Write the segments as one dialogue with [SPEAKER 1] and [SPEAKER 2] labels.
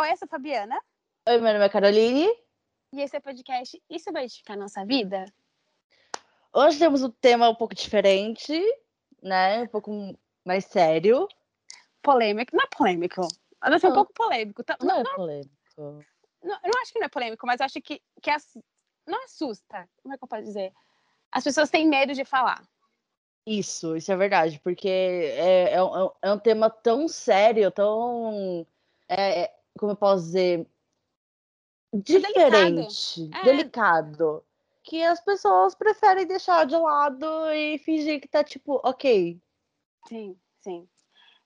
[SPEAKER 1] Oi, eu sou a Fabiana.
[SPEAKER 2] Oi, meu nome é Caroline.
[SPEAKER 1] E esse é o podcast Isso vai edificar a nossa vida?
[SPEAKER 2] Hoje temos um tema um pouco diferente, né? Um pouco mais sério.
[SPEAKER 1] Polêmico. Não é polêmico. Mas é um
[SPEAKER 2] Não.
[SPEAKER 1] pouco polêmico. Tá-
[SPEAKER 2] Não é
[SPEAKER 1] não,
[SPEAKER 2] polêmico.
[SPEAKER 1] não, eu não acho que não é polêmico, mas acho que, que ass- não assusta. Como é que eu posso dizer? As pessoas têm medo de falar.
[SPEAKER 2] Isso, isso é verdade, porque é, é, um- é um tema tão sério, tão. é, é, como eu posso dizer? Diferente,
[SPEAKER 1] É.
[SPEAKER 2] delicado, que as pessoas preferem deixar de lado e fingir que tá tipo, ok.
[SPEAKER 1] Sim, sim.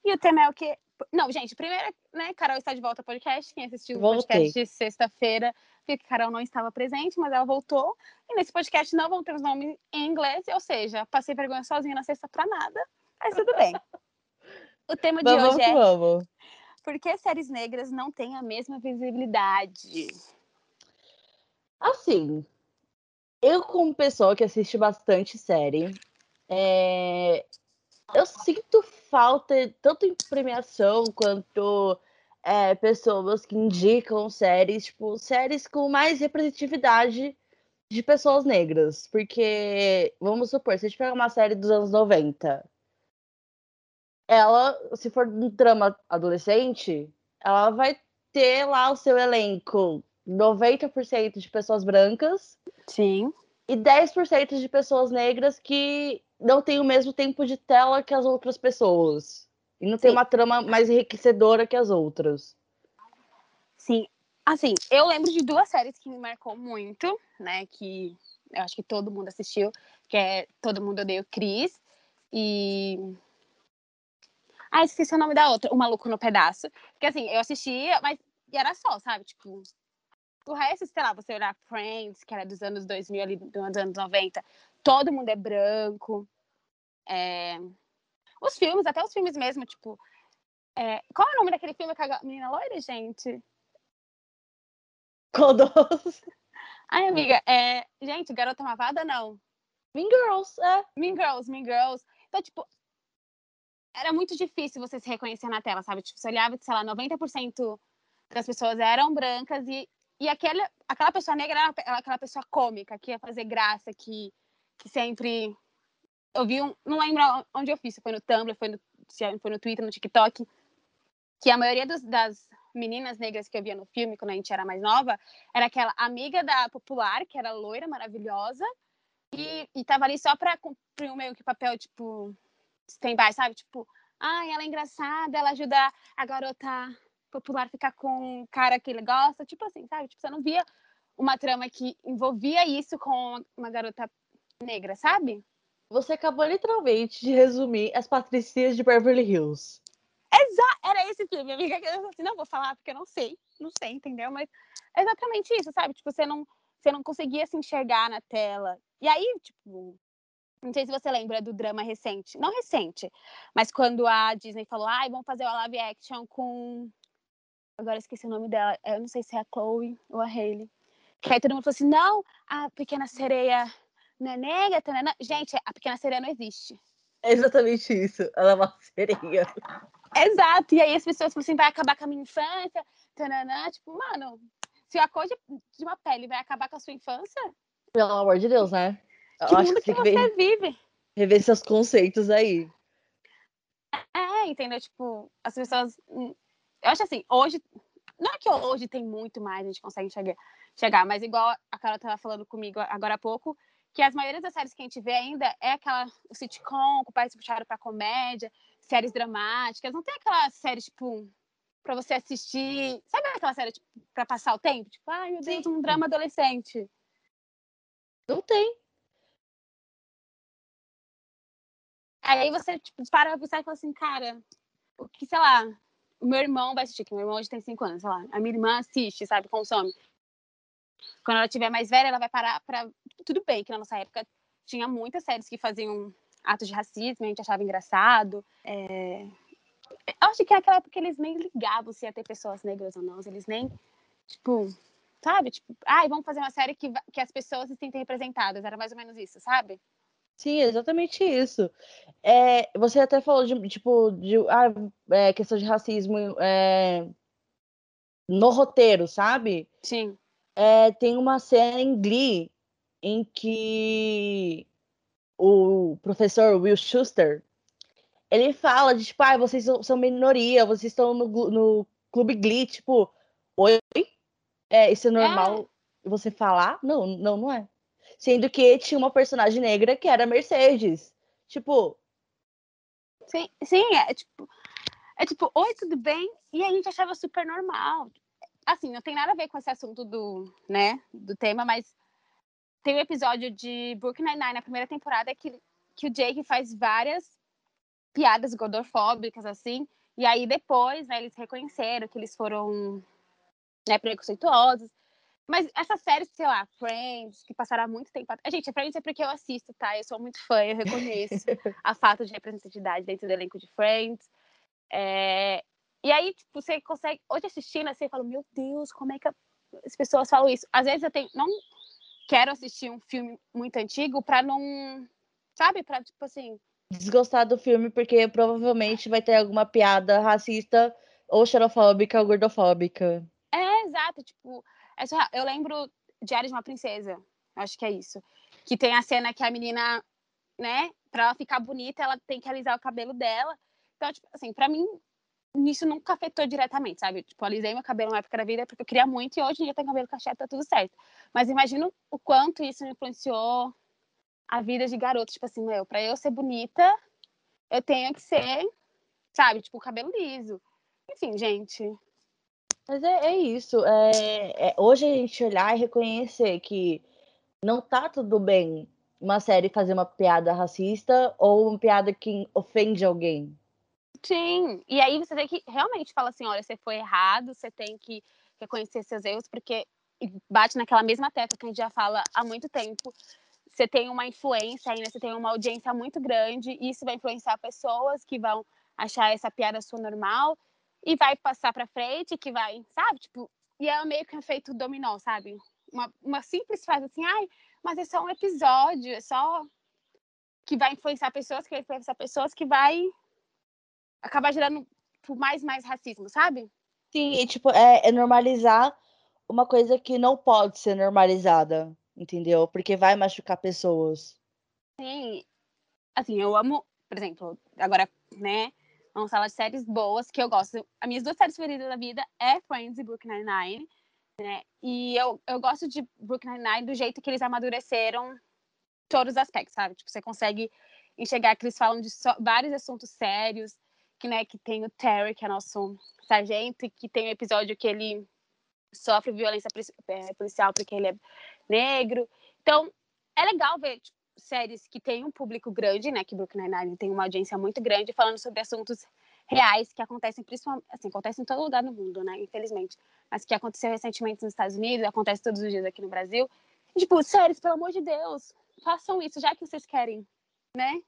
[SPEAKER 1] E o tema é o quê? Não, gente, primeiro, né, Carol está de volta ao podcast. Quem assistiu o
[SPEAKER 2] Voltei.
[SPEAKER 1] podcast de sexta-feira viu que Carol não estava presente, mas ela voltou. E nesse podcast não vão ter os nomes em inglês, ou seja, passei vergonha sozinha na sexta pra nada, mas tudo bem. O tema de
[SPEAKER 2] Vamos
[SPEAKER 1] hoje
[SPEAKER 2] que
[SPEAKER 1] é
[SPEAKER 2] vamos.
[SPEAKER 1] Por que séries negras não têm a mesma visibilidade?
[SPEAKER 2] Assim, eu como pessoa que assiste bastante série, é, eu sinto falta tanto em premiação quanto é, pessoas que indicam séries, tipo, séries com mais representatividade de pessoas negras. Porque, vamos supor, se a gente pegar uma série dos anos 90, ela, se for um drama adolescente, ela vai ter lá o seu elenco 90% de pessoas brancas
[SPEAKER 1] Sim.
[SPEAKER 2] e 10% de pessoas negras que não têm o mesmo tempo de tela que as outras pessoas. E não tem
[SPEAKER 1] Sim.
[SPEAKER 2] uma trama mais enriquecedora que as outras.
[SPEAKER 1] Sim. Assim, eu lembro de duas séries que me marcou muito, né? Que eu acho que todo mundo assistiu, que é Todo Mundo Odeia o Chris e. Ah, esqueci o nome da outra, O Maluco no Pedaço. Porque assim, eu assistia, mas e era só, sabe? Tipo, o resto, sei lá, você olhar Friends, que era dos anos 2000, ali, dos anos 90, todo mundo é branco. É... Os filmes, até os filmes mesmo, tipo. é, Qual é o nome daquele filme com a menina loira, gente?
[SPEAKER 2] Quando...
[SPEAKER 1] Ai, amiga, é... gente, Garota Malvada, não.
[SPEAKER 2] mean Girls, é.
[SPEAKER 1] Mean Girls, Mean Girls. Então, tipo, era muito difícil você se reconhecer na tela, sabe? Tipo, você olhava, sei lá, 90% das pessoas eram brancas e, e aquele, aquela pessoa negra era aquela pessoa cômica, que ia fazer graça, que, que sempre... Eu vi um... Não lembro onde eu fiz, se foi no Tumblr, foi no, se foi no Twitter, no TikTok, que a maioria dos- das meninas negras que eu via no filme, quando a gente era mais nova, era aquela amiga da popular, que era loira, maravilhosa, e, e tava ali só pra cumprir um meio que papel, tipo, stand-by, sabe? Tipo, ai, ela é engraçada, ela ajuda a garota popular a ficar com um cara que ele gosta, tipo assim, sabe? Tipo, você não via uma trama que envolvia isso com uma garota negra, sabe?
[SPEAKER 2] Você acabou literalmente de resumir as patricinhas de Beverly Hills.
[SPEAKER 1] Era esse filme, amiga, que eu assim, não vou falar porque eu não sei, não sei, entendeu? Mas é exatamente isso, sabe? Tipo, você não, você não conseguia se enxergar na tela. E aí, tipo, não sei se você lembra do drama recente, não recente, mas quando a Disney falou, ai, vamos fazer uma live action com. Agora eu esqueci o nome dela, eu não sei se é a Chloe ou a Hailey. Que aí todo mundo falou assim: não, a pequena sereia não é negra, tanana. Gente, a pequena sereia não existe.
[SPEAKER 2] É exatamente isso. Ela é uma sereia.
[SPEAKER 1] Exato, e aí as pessoas falam assim, vai acabar com a minha infância, tananã, tipo, mano, se a cor de, de uma pele vai acabar com a sua infância,
[SPEAKER 2] Pelo amor de Deus, né? Eu
[SPEAKER 1] que mundo
[SPEAKER 2] que
[SPEAKER 1] que
[SPEAKER 2] você ver-
[SPEAKER 1] vive?
[SPEAKER 2] rever seus conceitos aí.
[SPEAKER 1] É, entendeu? Tipo, as pessoas. hum, Eu acho assim, hoje. Não é que hoje tem muito mais, a gente consegue chegar, chegar mas igual a Carol tava falando comigo agora há pouco, que as maiorias das séries que a gente vê ainda é aquela o sitcom, com pais puxaram pra comédia, séries dramáticas, não tem aquela série, tipo, pra você assistir. Sabe aquela série, tipo, pra passar o tempo? Tipo, ai meu Deus,
[SPEAKER 2] Sim.
[SPEAKER 1] um drama adolescente.
[SPEAKER 2] Não tem.
[SPEAKER 1] Aí você, tipo, para pra pensar e fala assim, cara, o que, sei lá, o meu irmão vai assistir, que meu irmão hoje tem cinco anos, sei lá, a minha irmã assiste, sabe, consome. Quando ela tiver mais velha, ela vai parar pra. Tudo bem que na nossa época tinha muitas séries que faziam atos de racismo, a gente achava engraçado. É... Eu acho que naquela época eles nem ligavam se ia ter pessoas negras ou não, eles nem, tipo, sabe? Tipo, ai, vamos fazer uma série que, que as pessoas se sentem representadas, era mais ou menos isso, sabe?
[SPEAKER 2] Sim, exatamente isso. É, você até falou de, tipo, de ah, é, questão de racismo é, no roteiro, sabe?
[SPEAKER 1] Sim.
[SPEAKER 2] É, tem uma cena em Glee em que o professor Will Schuster ele fala de tipo, ah, vocês são minoria, vocês estão no, no clube Glee, tipo, oi? É, isso é normal é. você falar? Não, não, não é. Sendo que tinha uma personagem negra que era Mercedes. Tipo.
[SPEAKER 1] Sim, sim, é tipo. É tipo, oi, tudo bem? E a gente achava super normal. Assim, não tem nada a ver com esse assunto do, né, do tema, mas tem um episódio de Brooklyn Nine-Nine na primeira temporada que, que o Jake faz várias piadas gordofóbicas, assim, e aí depois, né, eles reconheceram que eles foram, né, preconceituosos. Mas essas séries, sei lá, Friends, que passaram há muito tempo. Gente, Friends é porque eu assisto, tá? Eu sou muito fã, eu reconheço a falta de representatividade dentro do elenco de Friends. É... E aí, tipo, você consegue. Hoje assistindo, assim, eu falo, meu Deus, como é que as pessoas falam isso? Às vezes eu tenho. Não quero assistir um filme muito antigo pra não. Sabe? Pra, tipo assim.
[SPEAKER 2] Desgostar do filme, porque provavelmente vai ter alguma piada racista ou xerofóbica ou gordofóbica.
[SPEAKER 1] É, exato. Tipo, é só, eu lembro Diário de uma Princesa, acho que é isso. Que tem a cena que a menina, né, pra ela ficar bonita, ela tem que alisar o cabelo dela. Então, tipo, assim, pra mim, isso nunca afetou diretamente, sabe? Tipo, alisei meu cabelo na época da vida porque eu queria muito e hoje em dia tenho cabelo cacheado, tá tudo certo. Mas imagino o quanto isso influenciou a vida de garoto. Tipo assim, meu, pra eu ser bonita, eu tenho que ser, sabe? Tipo, cabelo liso. Enfim, gente,
[SPEAKER 2] mas é, é isso. É, é, hoje a gente olhar e reconhecer que não tá tudo bem uma série fazer uma piada racista ou uma piada que ofende alguém.
[SPEAKER 1] Sim, e aí você tem que realmente falar assim, olha, você foi errado, você tem que reconhecer seus erros, porque bate naquela mesma tecla que a gente já fala há muito tempo. Você tem uma influência ainda, você tem uma audiência muito grande, e isso vai influenciar pessoas que vão achar essa piada sua normal e vai passar para frente, que vai, sabe? Tipo, e é meio que um efeito dominó, sabe? Uma, uma simples frase assim, ai, mas é só um episódio, é só que vai influenciar pessoas, que vai influenciar pessoas, que vai acabar gerando mais mais racismo, sabe?
[SPEAKER 2] Sim, e tipo, é, é normalizar uma coisa que não pode ser normalizada, entendeu? Porque vai machucar pessoas.
[SPEAKER 1] Sim. Assim, eu amo, por exemplo, agora, né, Vamos falar de séries boas que eu gosto. As minhas duas séries favoritas da vida é Friends e Brooklyn Nine-Nine. Né? E eu, eu gosto de Brooklyn Nine-Nine do jeito que eles amadureceram todos os aspectos, sabe? Tipo, você consegue enxergar que eles falam de so vários assuntos sérios, que, né, que tem o Terry, que é nosso sargento, e que tem um episódio que ele sofre violência é, policial porque ele é negro. Então, é legal ver tipo, séries que têm um público grande, né? Que Brooklyn Nine-Nine tem uma audiência muito grande, falando sobre assuntos reais que acontecem principalmente, assim, acontecem em todo lugar no mundo, né? Infelizmente. Mas que aconteceu recentemente nos Estados Unidos, acontece todos os dias aqui no Brasil. E, tipo, séries, pelo amor de Deus, façam isso, já que vocês querem, né?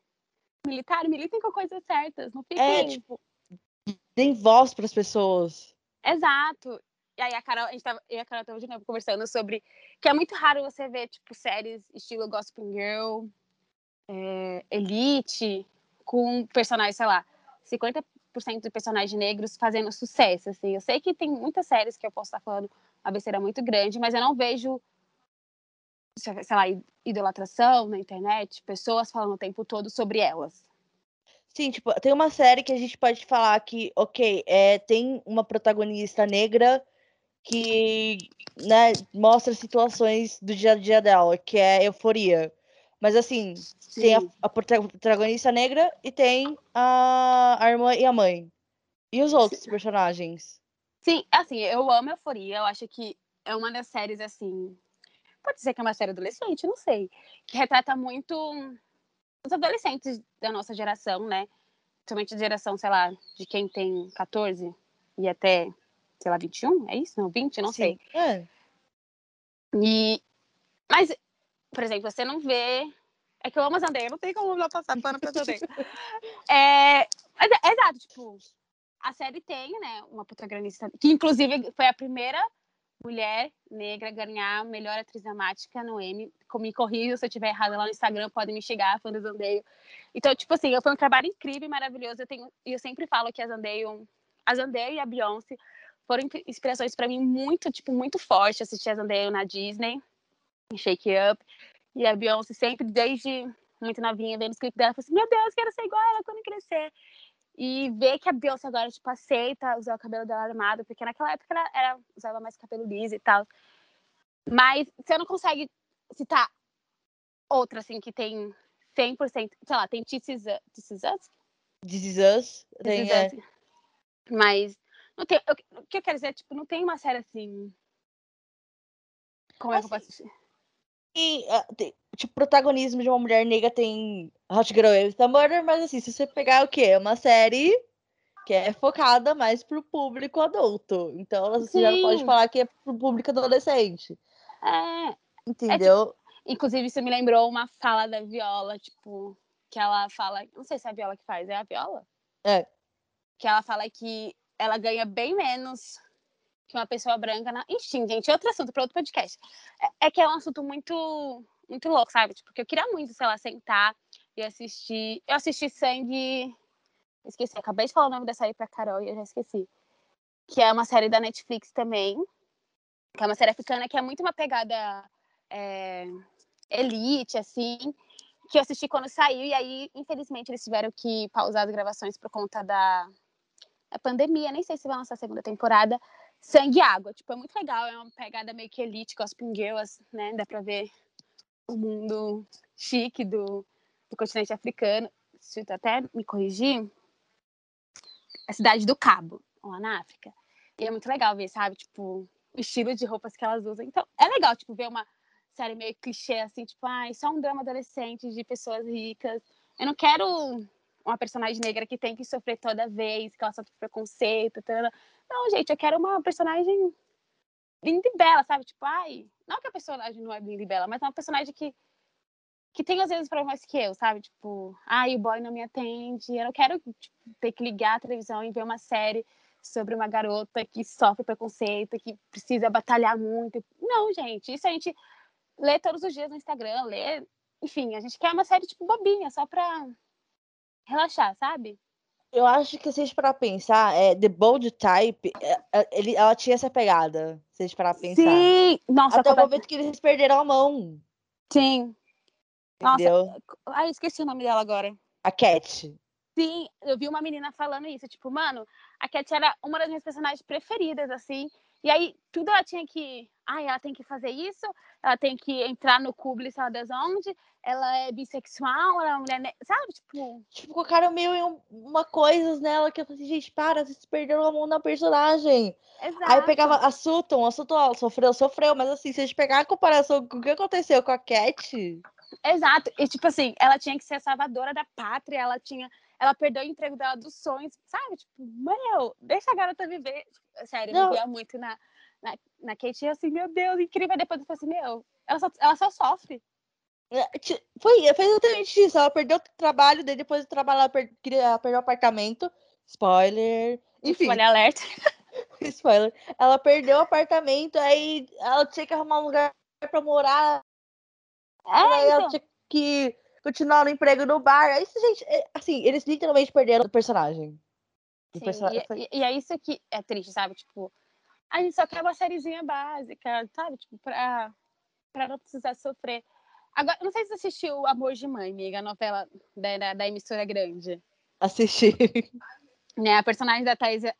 [SPEAKER 1] Militar, militem com coisas certas, não fiquem...
[SPEAKER 2] É, tipo, deem voz para as pessoas.
[SPEAKER 1] Exato. E aí a Carol, a gente tava, eu e a Carol tava de novo conversando sobre que é muito raro você ver, tipo, séries estilo Gossip Girl, é, Elite, com personagens, sei lá, 50% de personagens negros fazendo sucesso, assim. Eu sei que tem muitas séries que eu posso estar falando uma besteira muito grande, mas eu não vejo, sei lá, idolatração na internet, pessoas falando o tempo todo sobre elas.
[SPEAKER 2] Sim, tipo, tem uma série que a gente pode falar que, ok, é, tem uma protagonista negra que né, mostra situações do dia a dia dela, que é euforia. Mas assim, Sim. tem a, a, protagonista negra e tem a, a irmã e a mãe. E os outros Sim. personagens?
[SPEAKER 1] Sim, assim, eu amo Euforia. Eu acho que é uma das séries, assim. Pode ser que é uma série adolescente, não sei. Que retrata muito os adolescentes da nossa geração, né? Principalmente a geração, sei lá, de quem tem 14 e até sei lá, 21? É isso? Não, 20? Não Sim. sei. É. E, mas, por exemplo, você não vê. É que eu amo a Zandaya, não tem como não passar pano pra Zandaya. é, mas é, exato, tipo, a série tem, né, uma protagonista, que inclusive foi a primeira mulher negra a ganhar melhor atriz dramática no Emmy. Me corrija se eu estiver errada lá no Instagram, podem me chegar, fã do Zandeio. Então, tipo assim, foi um trabalho incrível e maravilhoso. Eu, tenho, eu sempre falo que a Zandeio, a Zandeio e a Beyoncé foram inspirações para mim muito, tipo, muito forte. Assistir a Zendaya na Disney, em Shake Up. E a Beyoncé sempre, desde muito novinha, vendo os clipes dela, falei assim, meu Deus, quero ser igual a ela quando crescer. E ver que a Beyoncé agora, tipo, aceita usar o cabelo dela armado, porque naquela época ela era, usava mais cabelo liso e tal. Mas você não consegue citar outra, assim, que tem 100%, sei lá, tem This Is Us. This Is Us?
[SPEAKER 2] This Is Us. Tem, é.
[SPEAKER 1] Mas não tem, eu, o que eu quero dizer, tipo, não tem uma série assim. Como é que eu posso assistir?
[SPEAKER 2] E, tem, tipo, protagonismo de uma mulher negra tem Hot Girl Everything Murder, mas assim, se você pegar o quê? É uma série que é focada mais pro público adulto. Então, você Sim. já não pode falar que é pro público adolescente.
[SPEAKER 1] É.
[SPEAKER 2] Entendeu? É, tipo,
[SPEAKER 1] inclusive, isso me lembrou uma fala da Viola, tipo, que ela fala. Não sei se é a Viola que faz, é a Viola?
[SPEAKER 2] É.
[SPEAKER 1] Que ela fala que ela ganha bem menos que uma pessoa branca. Na... Enfim, gente, outro assunto para outro podcast. É, é, que é um assunto muito, muito louco, sabe? Tipo, porque eu queria muito, sei lá, sentar e assistir. Eu assisti Sangue. Esqueci, acabei de falar o nome dessa aí pra Carol e eu já esqueci. Que é uma série da Netflix também. Que é uma série africana que é muito uma pegada é, elite, assim. Que eu assisti quando saiu, e aí, infelizmente, eles tiveram que pausar as gravações por conta da, a pandemia, nem sei se vai lançar a segunda temporada, Sangue e Água. Tipo, é muito legal, é uma pegada meio que elite, Gospel Girls, né? Dá pra ver o mundo chique do, do continente africano. Se eu até me corrigir, a cidade do Cabo, lá na África. E é muito legal ver, sabe? Tipo, o estilo de roupas que elas usam. Então, é legal, tipo, ver uma série meio clichê, assim, tipo, ai, ah, só um drama adolescente de pessoas ricas. Eu não quero uma personagem negra que tem que sofrer toda vez, que ela sofre preconceito. Tana. Não, gente, eu quero uma personagem linda e bela, sabe? Tipo, ai, não que a personagem não é linda e bela, mas é uma personagem que que tem às vezes problemas que eu, sabe? Tipo, ai, o boy não me atende. Eu não quero tipo, ter que ligar a televisão e ver uma série sobre uma garota que sofre preconceito, que precisa batalhar muito. Não, gente, isso a gente lê todos os dias no Instagram, lê. Enfim, a gente quer uma série tipo bobinha, só pra relaxar, sabe?
[SPEAKER 2] Eu acho que se a gente parar pensar, é, The Bold Type, é, é, ele, ela tinha essa pegada, se a gente parar pensar.
[SPEAKER 1] Sim! Nossa,
[SPEAKER 2] Até o momento que eles perderam a mão.
[SPEAKER 1] Sim. Entendeu? Nossa, ai, esqueci o nome dela agora.
[SPEAKER 2] A Cat.
[SPEAKER 1] Sim, eu vi uma menina falando isso, tipo, mano, a Cat era uma das minhas personagens preferidas, assim, e aí tudo ela tinha que, ai, ela tem que fazer isso, ela tem que entrar no clube, sabe das onde, ela é bissexual, ela é uma mulher, sabe, tipo...
[SPEAKER 2] Tipo, colocaram meio em uma coisas nela que eu falei assim, gente, para, vocês perderam a mão na personagem.
[SPEAKER 1] Exato.
[SPEAKER 2] Aí eu pegava a Sutton, a Sutton sofreu, sofreu, mas assim, se a gente pegar a comparação com o que aconteceu com a Cat...
[SPEAKER 1] Exato, e tipo assim, ela tinha que ser a salvadora da pátria, ela tinha ela perdeu o emprego dela dos sonhos, sabe? Tipo, meu, deixa a garota viver. Sério, eu vivia muito na, na, na Kate e assim, meu Deus, incrível. Depois eu falei assim, meu, ela só, ela só sofre.
[SPEAKER 2] É, foi, foi exatamente isso. Ela perdeu o trabalho, daí depois do trabalho ela, per, ela perdeu o apartamento. Spoiler. Enfim.
[SPEAKER 1] Spoiler alerta.
[SPEAKER 2] Spoiler. Ela perdeu o apartamento, aí ela tinha que arrumar um lugar pra morar.
[SPEAKER 1] É, aí
[SPEAKER 2] então... ela tinha que continuar no emprego no bar. Isso, gente, é, assim, eles literalmente perderam o personagem.
[SPEAKER 1] O personagem e, e, é isso que é triste, sabe? Tipo, a gente só quer uma sériezinha básica, sabe? Tipo, pra, pra não precisar sofrer. Agora, não sei se você assistiu Amor de Mãe, amiga, a novela da, da, da emissora grande.
[SPEAKER 2] Assisti.
[SPEAKER 1] Né, a personagem da Thais, é,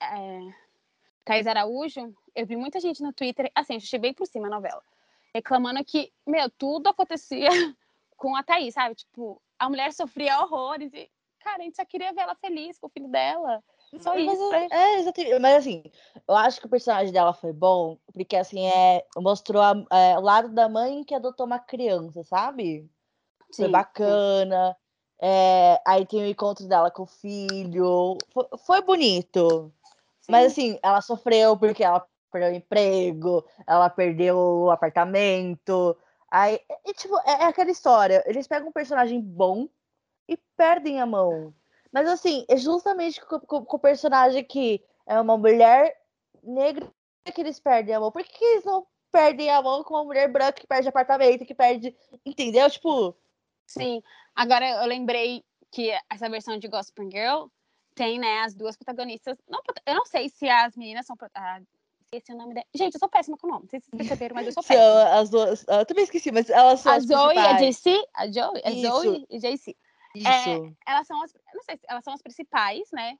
[SPEAKER 1] Thais Araújo, eu vi muita gente no Twitter, assim, assisti bem por cima a novela, reclamando que, meu, tudo acontecia com a Thaís, sabe? Tipo, a mulher sofria horrores e, cara, a gente só queria ver ela feliz com o filho dela. Só
[SPEAKER 2] mas,
[SPEAKER 1] isso.
[SPEAKER 2] É, exatamente. Mas assim, eu acho que o personagem dela foi bom, porque assim, é, mostrou a, é, o lado da mãe que adotou uma criança, sabe? Sim, foi bacana. É, aí tem o encontro dela com o filho. Foi, foi bonito. Sim. Mas assim, ela sofreu porque ela perdeu o emprego, ela perdeu o apartamento, Aí, e, tipo, é, é, aquela história. Eles pegam um personagem bom e perdem a mão. Mas assim, é justamente com, com, com o personagem que é uma mulher negra que eles perdem a mão. Por que, que eles não perdem a mão com uma mulher branca que perde apartamento, que perde. Entendeu? Tipo.
[SPEAKER 1] Sim. Agora eu lembrei que essa versão de Gospel Girl tem, né, as duas protagonistas. Não, eu não sei se as meninas são. Esqueci o nome dela. Gente, eu sou péssima com o nome. Não sei se vocês perceberam, mas eu sou péssima.
[SPEAKER 2] as duas. Eu também esqueci, mas elas são
[SPEAKER 1] A Zoe e a. JC. A Zoe, a
[SPEAKER 2] Isso.
[SPEAKER 1] Zoe e a JC.
[SPEAKER 2] Isso.
[SPEAKER 1] Elas são as. eu Não sei se elas são as principais, né?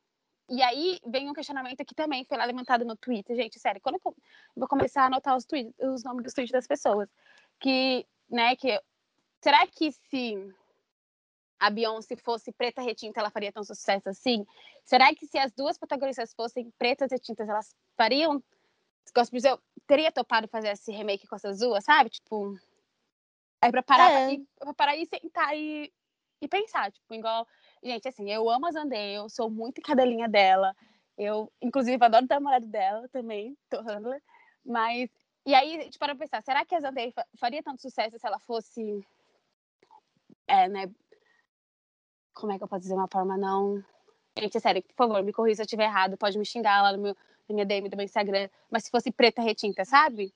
[SPEAKER 1] E aí vem um questionamento que também foi lá levantado no Twitter. Gente, sério, quando eu vou começar a anotar os, tweets, os nomes dos tweets das pessoas. Que, né, que. Será que se a Beyoncé fosse preta retinta, ela faria tão sucesso assim? Será que se as duas protagonistas fossem pretas retintas, elas fariam? Gospel Girl teria topado fazer esse remake com essas duas, sabe? Tipo. Aí pra parar,
[SPEAKER 2] É.
[SPEAKER 1] e, pra parar e sentar e, e pensar, tipo, igual. Gente, assim, eu amo a Zendaya, eu sou muito cadelinha dela. Eu, inclusive, adoro o namorado dela também, tô handler. Mas. E aí, tipo, para pensar, será que a fa- faria tanto sucesso se ela fosse. É, né? Como é que eu posso dizer uma forma não. Gente, é sério, por favor, me corrija se eu estiver errado, pode me xingar lá no meu, na minha DM do meu Instagram. Mas se fosse preta retinta, sabe?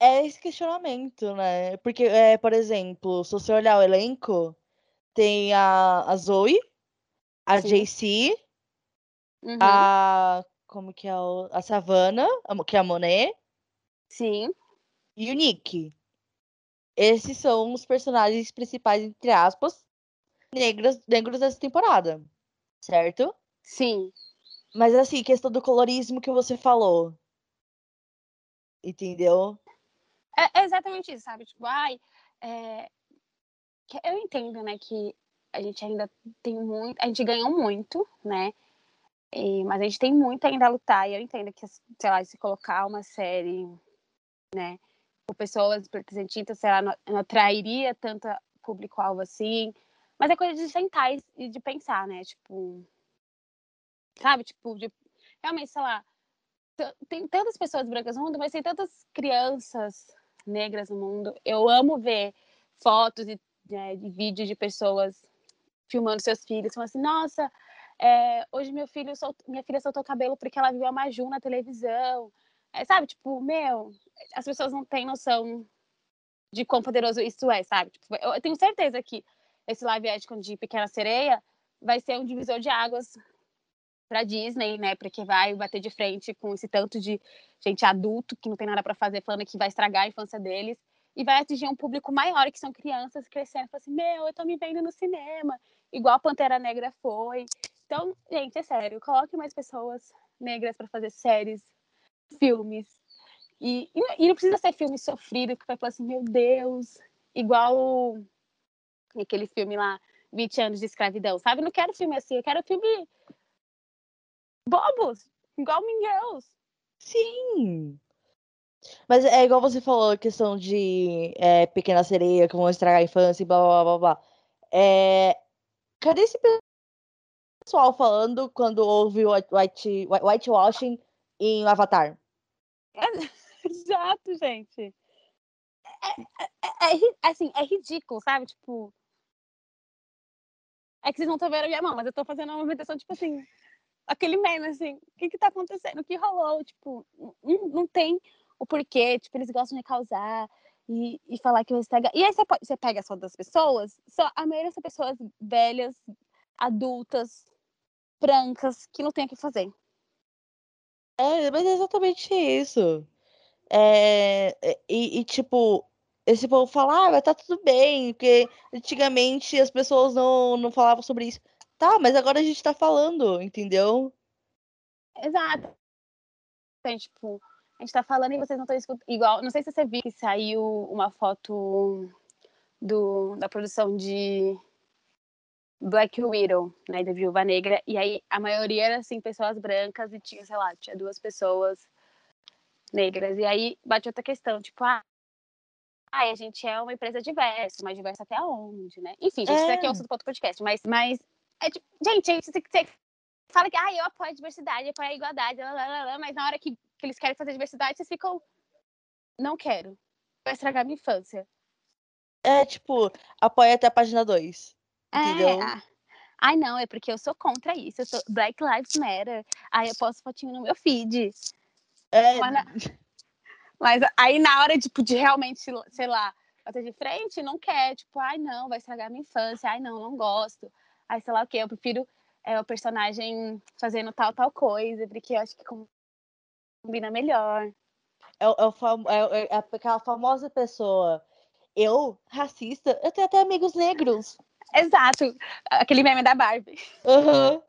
[SPEAKER 2] É esse questionamento, né? Porque, é, por exemplo, se você olhar o elenco, tem a, a Zoe, a
[SPEAKER 1] Sim.
[SPEAKER 2] JC,
[SPEAKER 1] Uhum.
[SPEAKER 2] a. Como que é? O, a Savannah, que é a Monet,
[SPEAKER 1] Sim.
[SPEAKER 2] e o Nick. Esses são os personagens principais, entre aspas, negros, negros dessa temporada. Certo?
[SPEAKER 1] Sim.
[SPEAKER 2] Mas assim, questão do colorismo que você falou. Entendeu?
[SPEAKER 1] É, é exatamente isso, sabe? Tipo, ai, é, eu entendo, né, que a gente ainda tem muito, a gente ganhou muito, né? E- mas a gente tem muito ainda a lutar. E eu entendo que, sei lá, se colocar uma série, né, com pessoas representantes, sei lá, não, não atrairia tanto público-alvo assim. Mas é coisa de sentar e- de pensar, né? Tipo, sabe? Tipo, de realmente, sei lá, tem tantas pessoas brancas no mundo, mas tem tantas crianças negras no mundo. Eu amo ver fotos e né, de vídeos de pessoas filmando seus filhos, falando assim, nossa, é, hoje meu filho sol- minha filha soltou o cabelo porque ela viu a Maju na televisão. É, sabe, tipo, meu, as pessoas não têm noção de quão poderoso isso é, sabe? Tipo, eu, eu tenho certeza que esse live action de Pequena Sereia vai ser um divisor de águas pra Disney, né? Porque vai bater de frente com esse tanto de gente adulto que não tem nada pra fazer, falando que vai estragar a infância deles. E vai atingir um público maior, que são crianças crescendo. Falando assim, meu, eu tô me vendo no cinema. Igual a Pantera Negra foi. Então, gente, é sério. Coloque mais pessoas negras pra fazer séries, filmes. E, e, não- precisa ser filme sofrido, que vai falar assim, meu Deus. Igual aquele filme lá, 20 anos de escravidão, sabe? Não quero filme assim, eu quero filme bobos, igual Mean Girls.
[SPEAKER 2] Sim. Mas é igual você falou, a questão de é, Pequena Sereia, que vão estragar a infância e blá blá blá blá. É, cadê esse pessoal falando quando houve o white, white, whitewashing em Avatar?
[SPEAKER 1] Exato, gente. É, é- é assim, é ridículo, sabe? Tipo. É que vocês não estão vendo a minha mão, mas eu tô fazendo uma movimentação, tipo assim, aquele meme, assim, o que que tá acontecendo? O que rolou? Tipo, não, tem o porquê, tipo, eles gostam de causar e, e falar que vai estragar. E aí você, você pega só das pessoas, só a maioria são pessoas velhas, adultas, brancas, que não tem o que fazer.
[SPEAKER 2] É, mas é exatamente isso. É, é, e, e, tipo, esse povo fala, ah, tá tudo bem, porque antigamente as pessoas não, não falavam sobre isso. Tá, mas agora a gente tá falando, entendeu?
[SPEAKER 1] Exato. Então, tipo, a gente tá falando e vocês não estão escutando. Igual, não sei se você viu que saiu uma foto do, da produção de Black Widow, né, da Viúva Negra, e aí a maioria era, assim, pessoas brancas e tinha, sei lá, tinha duas pessoas negras. E aí bate outra questão, tipo, ah, ai, a gente é uma empresa diversa, mas diversa até onde, né? Enfim, gente, isso aqui é
[SPEAKER 2] É.
[SPEAKER 1] o assunto do podcast, mas, mas é, tipo, gente, você, você fala que, ah, eu apoio a diversidade, eu apoio a igualdade, lá, lá, lá, lá, mas na hora que, que eles querem fazer diversidade, vocês ficam, não quero, vai estragar minha infância.
[SPEAKER 2] É, tipo, apoia até a página 2.
[SPEAKER 1] É,
[SPEAKER 2] Entendeu?
[SPEAKER 1] ah, ai, não, é porque eu sou contra isso, eu sou Black Lives Matter, aí eu posto fotinho no meu feed,
[SPEAKER 2] É,
[SPEAKER 1] mas, na- mas aí na hora, tipo, de realmente, sei lá, bater de frente, não quer, tipo, ai, não, vai estragar minha infância, ai, não, não gosto, ai, sei lá o quê, eu prefiro é, o personagem fazendo tal, tal coisa, porque eu acho que com Combina melhor.
[SPEAKER 2] É, é, fam é, é, aquela famosa pessoa. Eu, racista, eu tenho até amigos negros.
[SPEAKER 1] Exato. Aquele meme da Barbie.
[SPEAKER 2] Uhum.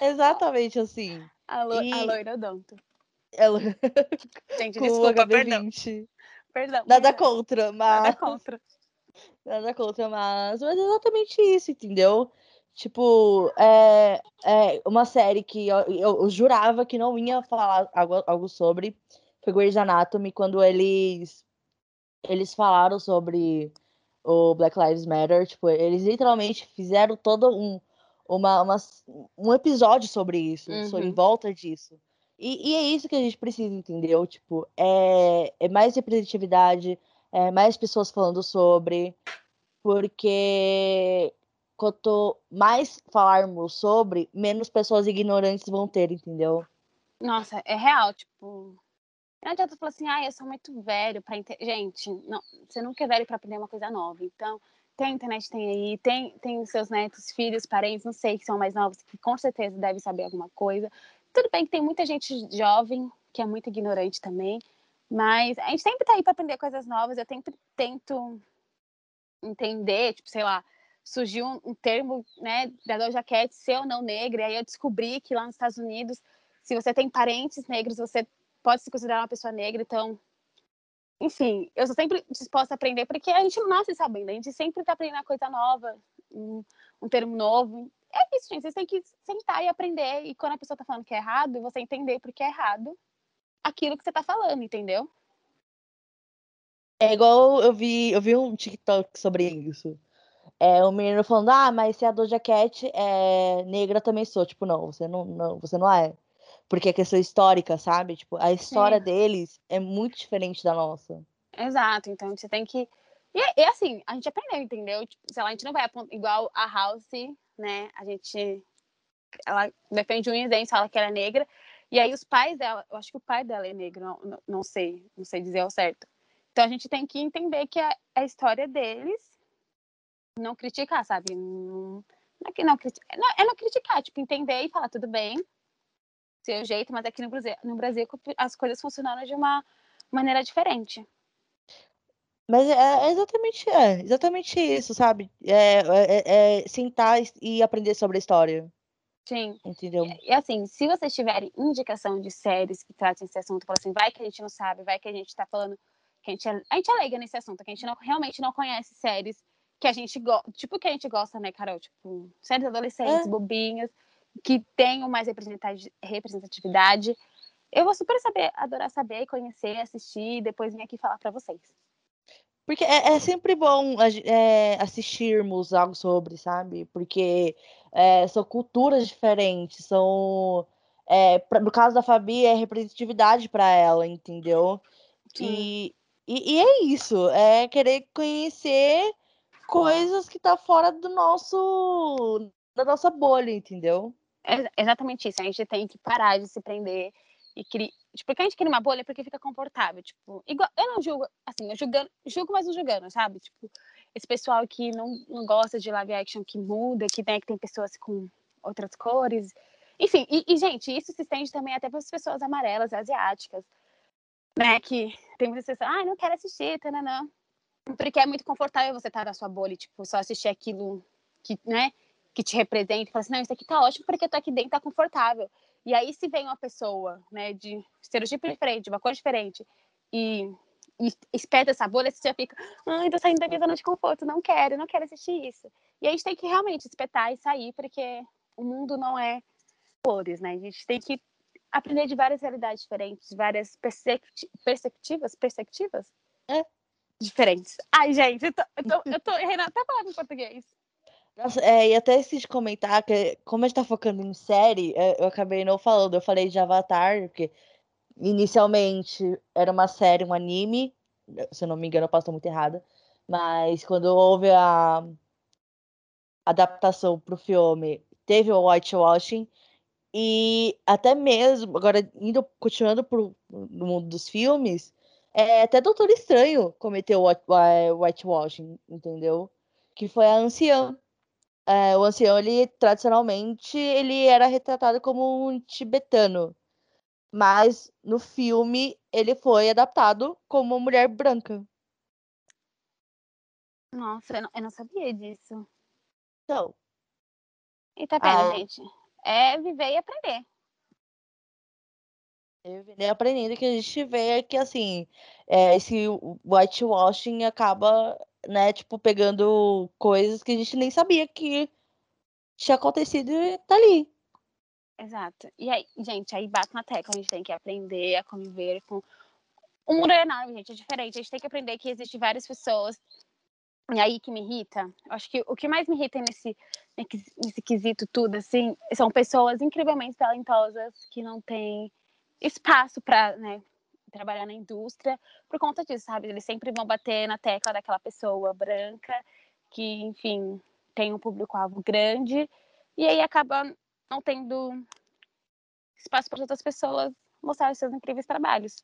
[SPEAKER 2] Exatamente assim.
[SPEAKER 1] A, lo e... a loira odonto.
[SPEAKER 2] Ela...
[SPEAKER 1] Gente, desculpa, perdão.
[SPEAKER 2] Perdão. Nada perdão. contra, mas.
[SPEAKER 1] Nada contra.
[SPEAKER 2] Nada contra, mas. Mas é exatamente isso, entendeu? Tipo, é, é uma série que eu, eu, eu jurava que não ia falar algo, algo sobre. Foi Grey's Anatomy, quando eles. Eles falaram sobre o Black Lives Matter. Tipo, eles literalmente fizeram todo um, uma, uma um episódio sobre isso, uhum. sobre em volta disso. E, e, é isso que a gente precisa, entendeu? Tipo, é, é mais representatividade, é mais pessoas falando sobre, porque quanto mais falarmos sobre, menos pessoas ignorantes vão ter, entendeu?
[SPEAKER 1] Nossa, é real, tipo. Não adianta falar assim, ah, eu sou muito velho para entender. Gente, não, você nunca é velho para aprender uma coisa nova. Então, tem a internet, tem aí, tem, tem seus netos, filhos, parentes, não sei, que são mais novos, que com certeza devem saber alguma coisa. Tudo bem que tem muita gente jovem que é muito ignorante também, mas a gente sempre tá aí para aprender coisas novas. Eu sempre tento entender, tipo, sei lá, surgiu um, um termo, né, da Doja Cat, ser ou não negra, e aí eu descobri que lá nos Estados Unidos, se você tem parentes negros, você pode se considerar uma pessoa negra, então enfim, eu sou sempre disposta a aprender, porque a gente não nasce sabendo, a gente sempre está aprendendo coisa nova, um, um termo novo é isso, gente. Vocês têm que sentar e aprender. E quando a pessoa tá falando que é errado, você entender porque é errado aquilo que você tá falando, entendeu?
[SPEAKER 2] É igual eu vi, eu vi um TikTok sobre isso. É um menino falando, ah, mas se a Doja Cat é negra, também sou. Tipo, não, você não, não, você não é. Porque é questão histórica, sabe? Tipo, a história Sim. deles é muito diferente da nossa.
[SPEAKER 1] Exato, então você tem que. E, e assim, a gente aprendeu, entendeu? Tipo, sei lá, a gente não vai igual a House né? A gente. Ela defende um isento, fala que ela é negra. E aí os pais dela, eu acho que o pai dela é negro, não, não, não sei, não sei dizer ao certo. Então a gente tem que entender que é, é a história deles, não criticar, sabe? Não, não é que não criticar, não, é não criticar, tipo, entender e falar tudo bem, seu jeito, mas aqui no Brasil, no Brasil as coisas funcionam de uma maneira diferente.
[SPEAKER 2] Mas é, é exatamente, é exatamente isso, sabe? É, é, é sentar e aprender sobre a história.
[SPEAKER 1] Sim.
[SPEAKER 2] Entendeu?
[SPEAKER 1] E, e, assim, se vocês tiverem indicação de séries que tratem esse assunto, fala assim, vai que a gente não sabe, vai que a gente tá falando que a gente é, a gente é leiga nesse assunto, que a gente não, realmente não conhece séries que a gente gosta, tipo que a gente gosta, né, Carol? Tipo, séries adolescentes, é. bobinhas, que tenham mais representatividade. Eu vou super saber, adorar saber, conhecer, assistir e depois vir aqui falar para vocês.
[SPEAKER 2] Porque é, é sempre bom é, assistirmos algo sobre, sabe? Porque é, são culturas diferentes, são. É, pra, no caso da Fabi, é representatividade para ela, entendeu? E, e, e, é isso, é querer conhecer coisas que tá fora do nosso. da nossa bolha, entendeu?
[SPEAKER 1] É exatamente isso. A gente tem que parar de se prender e criar Tipo, porque a gente cria uma bolha porque fica confortável. Tipo, igual, eu não julgo, assim, eu julgando, julgo, mas não julgando, sabe? Tipo, esse pessoal que não, não gosta de live action que muda, que, né, que tem pessoas com outras cores. Enfim, e, e gente, isso se estende também até para as pessoas amarelas, asiáticas, né? Que tem muitas pessoas, ah, não quero assistir, não. Porque é muito confortável você estar tá na sua bolha, tipo, só assistir aquilo que, né, que te representa e falar assim, não, isso aqui tá ótimo porque eu tô aqui dentro, tá confortável. E aí, se vem uma pessoa, né, de estereotipo diferente, de uma cor diferente, e, e espeta essa bolha, você já fica, ai, tô saindo da minha zona de conforto, não quero, não quero assistir isso. E a gente tem que realmente espetar e sair, porque o mundo não é cores, né? A gente tem que aprender de várias realidades diferentes, várias perspectivas, perspectivas
[SPEAKER 2] é.
[SPEAKER 1] Diferentes. Ai, gente, eu tô, eu tô, eu tô Renata, tá falando em português.
[SPEAKER 2] Nossa, é, e até esqueci de comentar que, como a gente tá focando em série, é, eu acabei não falando. Eu falei de Avatar, porque inicialmente era uma série, um anime. Se eu não me engano, eu estar muito errada. Mas quando houve a adaptação pro filme, teve o whitewashing. E até mesmo, agora indo, continuando pro, no mundo dos filmes, é, até Doutor Estranho cometeu o whitewashing, entendeu? Que foi a anciã é, o ancião, ele tradicionalmente, ele era retratado como um tibetano. Mas no filme ele foi adaptado como uma mulher branca.
[SPEAKER 1] Nossa, eu não, eu não sabia disso.
[SPEAKER 2] Então,
[SPEAKER 1] Eita, pera,
[SPEAKER 2] Ah.
[SPEAKER 1] gente. É viver e aprender.
[SPEAKER 2] Eu venho aprendendo que a gente vê que assim, é, esse whitewashing acaba, né, tipo, pegando coisas que a gente nem sabia que tinha acontecido e tá ali.
[SPEAKER 1] Exato. E aí, gente, aí bate na tecla, a gente tem que aprender a conviver com. O mundo é enorme, gente, é diferente. A gente tem que aprender que existem várias pessoas. E aí que me irrita, acho que o que mais me irrita nesse, nesse quesito tudo, assim, são pessoas incrivelmente talentosas que não têm espaço para né, trabalhar na indústria por conta disso, sabe? Eles sempre vão bater na tecla daquela pessoa branca que, enfim, tem um público-alvo grande e aí acaba não tendo espaço para outras pessoas mostrarem seus incríveis trabalhos.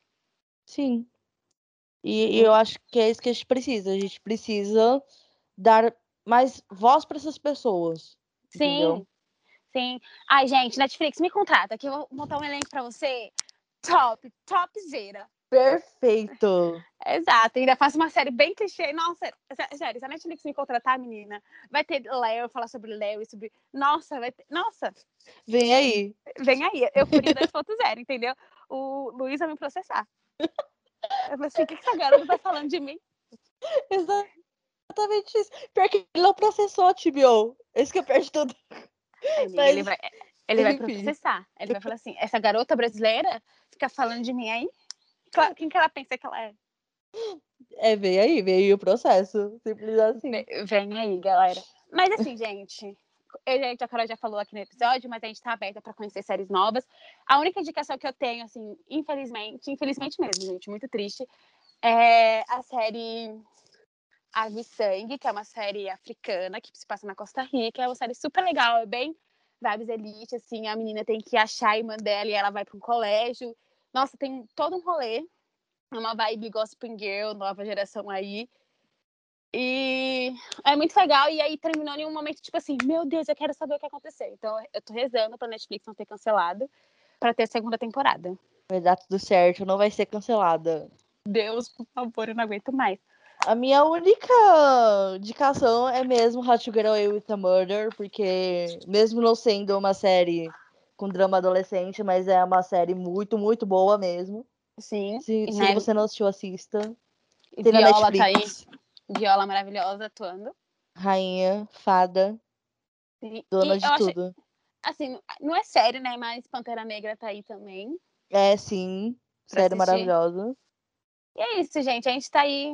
[SPEAKER 2] Sim. E, e eu acho que é isso que a gente precisa. A gente precisa dar mais voz para essas pessoas. entendeu?
[SPEAKER 1] Sim, sim. Ai, gente, Netflix, me contrata, que eu vou montar um elenco pra você. Top, topzera.
[SPEAKER 2] Perfeito.
[SPEAKER 1] Exato, ainda faço uma série bem clichê. Nossa, sé- sério, se a Netflix me contratar, menina, vai ter Léo, falar sobre Léo e sobre. Nossa, vai ter. Nossa,
[SPEAKER 2] Vem aí.
[SPEAKER 1] vem aí, eu fui 2.0, entendeu? O Luiz vai me processar. Eu falei assim: o que que essa garota tá falando de mim?
[SPEAKER 2] Exatamente isso. Pior que ele não processou a TBO. Esse que eu perdi tudo. Mas,
[SPEAKER 1] Ele vai, ele vai processar. Ele vai falar assim: essa garota brasileira fica falando de mim aí? Claro, quem que ela pensa que ela é?
[SPEAKER 2] É, vem aí, vem aí o processo. Simples assim.
[SPEAKER 1] Ve- Vem aí, galera. Mas assim, gente, eu, a Carol já falou aqui no episódio, mas a gente tá aberta para conhecer séries novas. A única indicação que eu tenho, assim, infelizmente, infelizmente mesmo, gente, muito triste, é a série Água e Sangue, que é uma série africana que se passa na Costa Rica. É uma série super legal, é bem vibes elite, assim, a menina tem que achar a irmã dela e ela vai para um colégio. Nossa, tem todo um rolê. É uma vibe Gossip Girl, nova geração aí. E é muito legal. E aí terminou em um momento, tipo assim, meu Deus, eu quero saber o que aconteceu. Então eu tô rezando pra Netflix não ter cancelado pra ter a segunda temporada.
[SPEAKER 2] Vai dar tudo certo, não vai ser cancelada.
[SPEAKER 1] Deus, por favor, eu não aguento mais.
[SPEAKER 2] A minha única indicação é mesmo How to Get Away with a Murder, porque mesmo não sendo uma série com drama adolescente, mas é uma série muito, muito boa mesmo.
[SPEAKER 1] Sim.
[SPEAKER 2] Se, se você não assistiu, assista. Tem
[SPEAKER 1] Viola tá aí. Viola maravilhosa atuando.
[SPEAKER 2] Rainha, fada,
[SPEAKER 1] E,
[SPEAKER 2] dona
[SPEAKER 1] e
[SPEAKER 2] de
[SPEAKER 1] eu achei,
[SPEAKER 2] tudo.
[SPEAKER 1] assim, não é sério, né? Mas Pantera Negra tá aí também.
[SPEAKER 2] É, sim. Série maravilhosa.
[SPEAKER 1] E é isso, gente. A gente tá aí.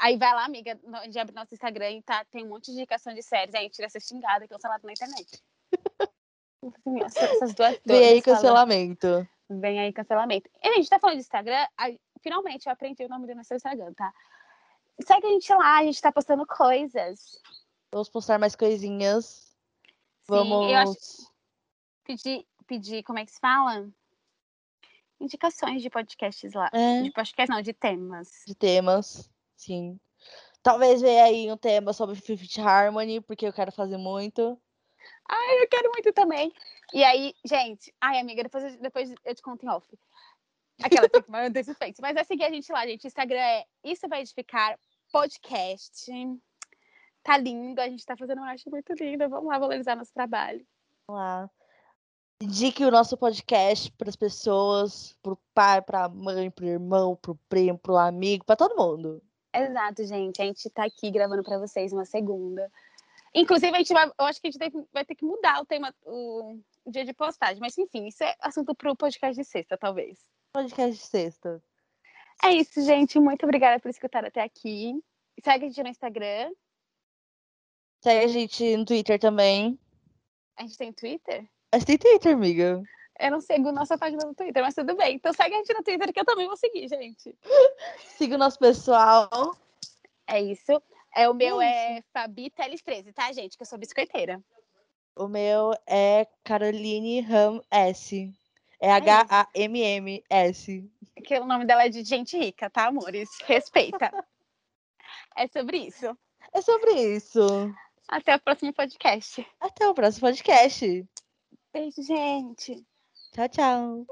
[SPEAKER 1] Aí vai lá, amiga, a gente abre nosso Instagram e tá, tem um monte de indicação de séries. Aí a gente tira essa xingada cancelada na internet. Assim, essa- Essas duas
[SPEAKER 2] Vem aí
[SPEAKER 1] doidas falando-
[SPEAKER 2] cancelamento.
[SPEAKER 1] Vem aí cancelamento. E a gente tá falando de Instagram, aí, finalmente eu aprendi o nome do nosso Instagram, tá? Segue a gente lá, a gente tá postando coisas.
[SPEAKER 2] Vamos postar mais coisinhas.
[SPEAKER 1] Sim,
[SPEAKER 2] Vamos.
[SPEAKER 1] eu acho pedir, pedir, como é que se fala? Indicações de podcasts lá.
[SPEAKER 2] É,
[SPEAKER 1] De podcast não, de temas.
[SPEAKER 2] de temas. Sim. Talvez venha aí um tema sobre Fifth Harmony, porque eu quero fazer muito.
[SPEAKER 1] Ai, eu quero muito também. E aí, gente, ai, amiga, depois, eu- depois eu te conto em off. Aquela que manda suspense. Mas é seguir a gente lá, gente. O Instagram é Isso Vai Edificar Podcast. Tá lindo, a gente tá fazendo uma arte muito linda. Vamos lá valorizar nosso trabalho.
[SPEAKER 2] Vamos lá. Indique o nosso podcast para as pessoas, pro pai, pra mãe, pro irmão, pro primo, pro amigo, para todo mundo.
[SPEAKER 1] Exato, gente. A gente tá aqui gravando pra vocês uma segunda. Inclusive, a gente vai, eu acho que a gente vai ter que mudar o tema, o, dia de postagem. Mas, enfim, isso é assunto pro podcast de sexta, talvez.
[SPEAKER 2] Podcast de sexta.
[SPEAKER 1] É isso, gente. Muito obrigada por escutar até aqui. Segue a gente no Instagram.
[SPEAKER 2] Segue a gente no Twitter também.
[SPEAKER 1] A gente tem Twitter?
[SPEAKER 2] Mas tem Twitter, amiga.
[SPEAKER 1] Eu não sigo nossa página no Twitter, mas tudo bem. Então segue a gente no Twitter que eu também vou seguir, gente.
[SPEAKER 2] Siga o nosso pessoal.
[SPEAKER 1] É isso. É, o meu
[SPEAKER 2] É
[SPEAKER 1] é Fabi Teles 13, tá, gente? Que eu sou biscoiteira.
[SPEAKER 2] O meu é Caroline Ram S. É H-A-M-M-S.
[SPEAKER 1] Que o nome dela é de gente rica, tá, amores? Respeita. é sobre isso.
[SPEAKER 2] É sobre isso.
[SPEAKER 1] Até o próximo podcast.
[SPEAKER 2] Até o próximo podcast.
[SPEAKER 1] Beijo, gente.
[SPEAKER 2] 瞧
[SPEAKER 1] 瞧